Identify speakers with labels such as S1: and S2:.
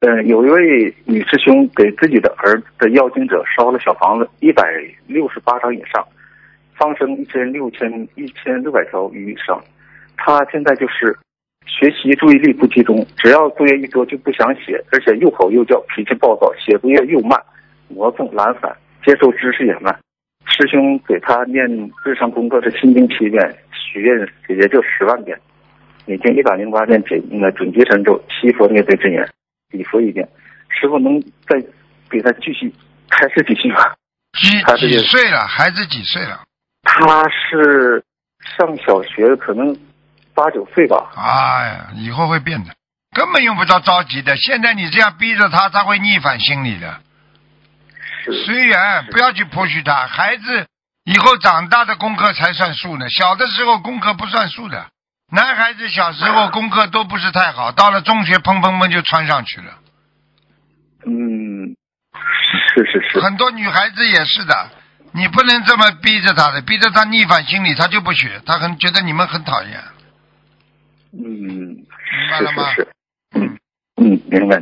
S1: 嗯，有一位女师兄给自己的儿子的要经者烧了小房子一百六十八张以上，放生一千六千一千六百条鱼以上。他现在就是学习注意力不集中，只要作业一多就不想写，而且又吼又叫，脾气暴躁，写作业又慢，磨蹭懒散，接受知识也慢。师兄给他念日常功课是心经七遍，许愿也就十万遍，每天一百零八遍解那准提神咒，七佛灭罪真言，礼佛一遍。师傅能再给他继续开示几句吗？
S2: 几几岁了？孩子几岁了？
S1: 他是上小学，可能八九岁吧。
S2: 哎呀，以后会变的，根本用不着着急的。现在你这样逼着他，他会逆反心理的。
S1: 是
S2: 随缘，不要去剥削他。孩子以后长大的功课才算数呢，小的时候功课不算数的。男孩子小时候功课都不是太好，到了中学砰砰砰就穿上去了。
S1: 嗯，是是是，
S2: 很多女孩子也是的，你不能这么逼着她的，逼着她逆反心理，她就不学，她很觉得你们很讨厌。
S1: 嗯，
S2: 明白了吗
S1: 是是是，嗯嗯，明白。